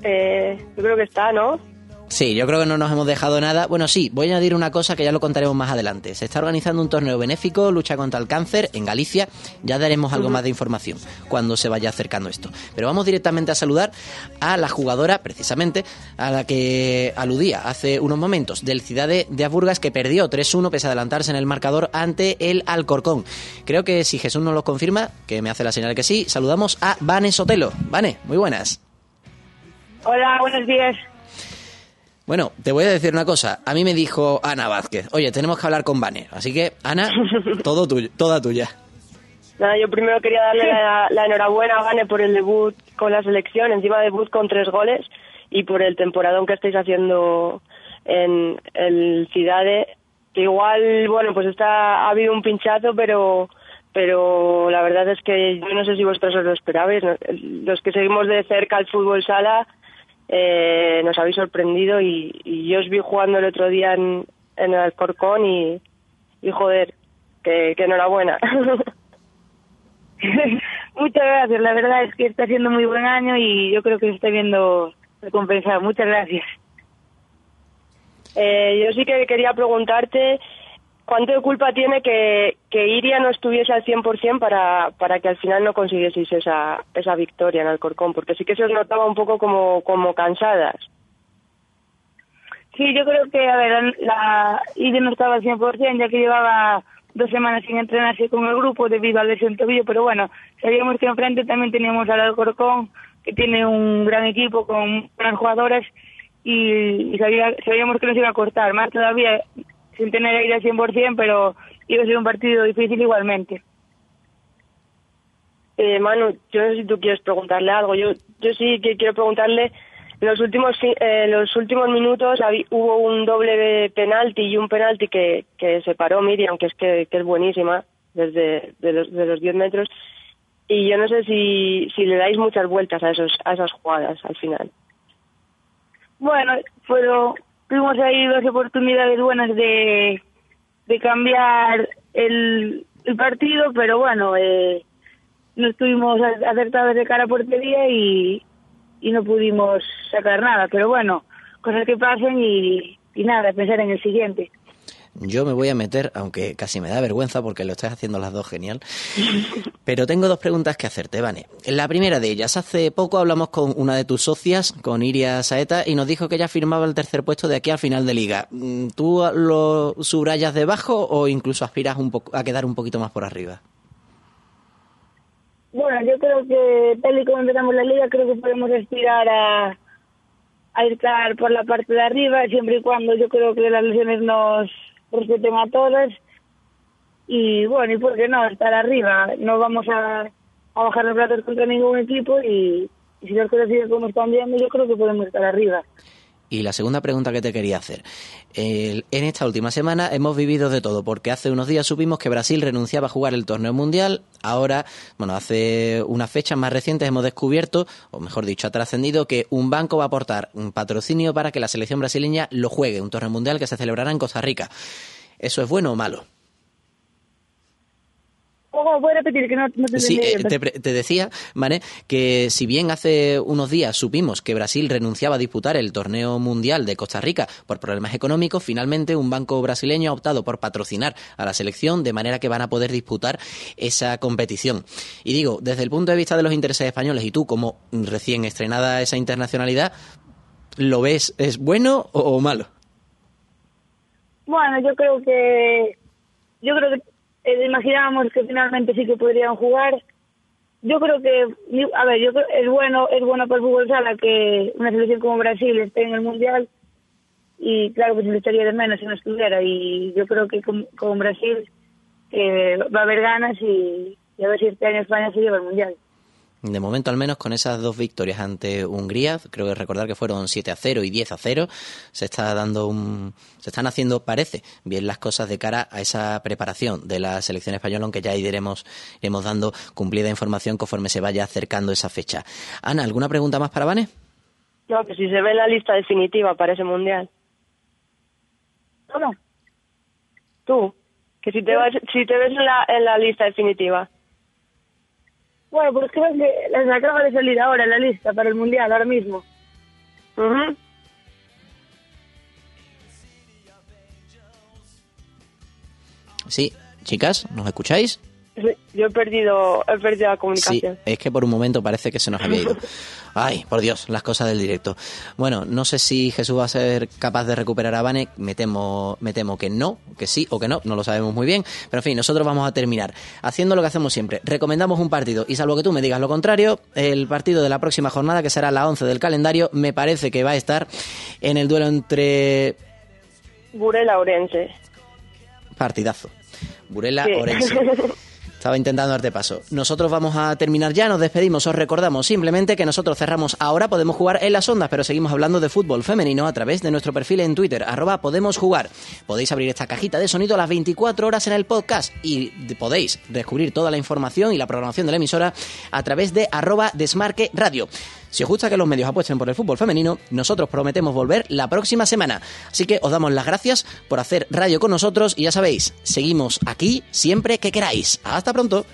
Eh, yo creo que está, ¿no? Sí, yo creo que no nos hemos dejado nada. Bueno, sí, voy a añadir una cosa que ya lo contaremos más adelante. Se está organizando un torneo benéfico, lucha contra el cáncer, en Galicia. Ya daremos algo más de información cuando se vaya acercando esto. Pero vamos directamente a saludar a la jugadora, precisamente, a la que aludía hace unos momentos, del Ciudad de, Aburgas, que perdió 3-1 pese a adelantarse en el marcador ante el Alcorcón. Creo que si Jesús nos lo confirma, que me hace la señal que sí, saludamos a Vane Sotelo. Vane, muy buenas. Hola, buenos días. Bueno, te voy a decir una cosa. A mí me dijo Ana Vázquez, oye, tenemos que hablar con Vane. Así que, Ana, <laughs> todo tuyo, toda tuya. Nada, yo primero quería darle la, enhorabuena a Vane por el debut con la selección, encima debut con tres goles, y por el temporadón que estáis haciendo en el Cidade. Que igual, bueno, pues está, ha habido un pinchazo, pero pero la verdad es que yo no sé si vosotros os lo esperabais. Los que seguimos de cerca el fútbol sala eh, nos habéis sorprendido y, yo os vi jugando el otro día en, en el Alcorcón y, y joder, que, enhorabuena. <laughs> Muchas gracias, la verdad es que está siendo muy buen año y yo creo que se está viendo recompensado. Muchas gracias. Eh, yo sí que quería preguntarte cuánto de culpa tiene que, que Iria no estuviese al 100% para, para que al final no consiguieseis esa, esa victoria en Alcorcón, porque sí que se os notaba un poco como, como cansadas. Sí, yo creo que, a ver, la Iria no estaba al 100%, ya que llevaba dos semanas sin entrenarse con el grupo debido al lesión tobillo, pero bueno, sabíamos que enfrente también teníamos al Alcorcón, que tiene un gran equipo con buenas jugadoras y, y sabía- sabíamos que nos iba a cortar, más todavía sin tener aire al 100%, pero iba a ser un partido difícil igualmente. Eh, Manu, yo no sé si tú quieres preguntarle algo. Yo, yo sí que quiero preguntarle. En los últimos, eh, los últimos minutos hubo un doble de penalti y un penalti que, que separó Miriam, que es que, que es buenísima, desde de los, de los 10 metros. Y yo no sé si, si le dais muchas vueltas a, esos, a esas jugadas al final. Bueno, pero tuvimos ahí dos oportunidades buenas de, de cambiar el, el partido, pero bueno, eh, no estuvimos acertados de cara a portería y, y no pudimos sacar nada. Pero bueno, cosas que pasen y, y nada, pensar en el siguiente. Yo me voy a meter, aunque casi me da vergüenza porque lo estás haciendo las dos genial. Pero tengo dos preguntas que hacerte, Vane. La primera de ellas, hace poco hablamos con una de tus socias, con Iria Saeta, y nos dijo que ella firmaba el tercer puesto de aquí al final de liga. Mm, ¿Tú lo subrayas debajo o incluso aspiras un a quedar un poquito más por arriba? Bueno, yo creo que tal y como empezamos la liga, creo que podemos aspirar a, a estar por la parte de arriba, siempre y cuando yo creo que las lesiones nos respeten a todas. Y bueno, y por qué no, estar arriba. No vamos a, a bajar los platos contra ningún equipo y, y si las cosas siguen como están viendo, yo creo que podemos estar arriba. Y la segunda pregunta que te quería hacer. El- en esta última semana hemos vivido de todo, porque hace unos días supimos que Brasil renunciaba a jugar el torneo mundial. Ahora, bueno, hace unas fechas más recientes hemos descubierto, o mejor dicho, ha trascendido que un banco va a aportar un patrocinio para que la selección brasileña lo juegue, un torneo mundial que se celebrará en Costa Rica. ¿Eso es bueno o malo? Ojo, voy a repetir que no, no te Sí, eh, te, te decía, ¿vale? Que si bien hace unos días supimos que Brasil renunciaba a disputar el torneo mundial de Costa Rica por problemas económicos, finalmente un banco brasileño ha optado por patrocinar a la selección de manera que van a poder disputar esa competición. Y digo, desde el punto de vista de los intereses españoles y tú como recién estrenada esa internacionalidad, ¿lo ves es bueno o, o malo? Bueno, yo creo que yo creo que eh, imaginábamos que finalmente sí que podrían jugar. Yo creo que, a ver, yo creo es bueno es bueno para el fútbol sala que una selección como Brasil esté en el mundial y claro que se le estaría de menos si no estuviera y yo creo que con, con Brasil eh, va a haber ganas y, y a ver si este año España se lleva el mundial. De momento, al menos con esas dos victorias ante Hungría, creo que recordar que fueron 7 a 0 y 10 a 0, se está dando un, se están haciendo, parece, bien las cosas de cara a esa preparación de la selección española, aunque ya iremos, iremos dando cumplida información conforme se vaya acercando esa fecha. Ana, ¿alguna pregunta más para Vane? No, que si se ve la lista definitiva para ese mundial. ¿Cómo? Tú, que si te, vas, si te ves en la, en la lista definitiva. Bueno, pues creo que les acaba de salir ahora la lista para el mundial, ahora mismo. Sí, chicas, ¿nos escucháis? Sí, Yo he perdido, he perdido la Sí, comunicación. es que por un momento parece que se nos había ido. <laughs> Ay, por Dios, las cosas del directo. Bueno, no sé si Jesús va a ser capaz de recuperar a Vane, me temo, me temo que no, que sí o que no, no lo sabemos muy bien, pero en fin, nosotros vamos a terminar haciendo lo que hacemos siempre. Recomendamos un partido y salvo que tú me digas lo contrario, el partido de la próxima jornada, que será la 11 del calendario, me parece que va a estar en el duelo entre Burela Orense. partidazo. Burela Sí. <laughs> Estaba intentando darte paso. Nosotros vamos a terminar ya, nos despedimos. Os recordamos simplemente que nosotros cerramos ahora, podemos jugar en las ondas, pero seguimos hablando de fútbol femenino a través de nuestro perfil en Twitter, arroba podemos jugar. Podéis abrir esta cajita de sonido a las 24 horas en el podcast y podéis descubrir toda la información y la programación de la emisora a través de arroba desmarque radio. Si os gusta que los medios apuesten por el fútbol femenino, nosotros prometemos volver la próxima semana. Así que os damos las gracias por hacer radio con nosotros y ya sabéis, seguimos aquí siempre que queráis. Hasta pronto.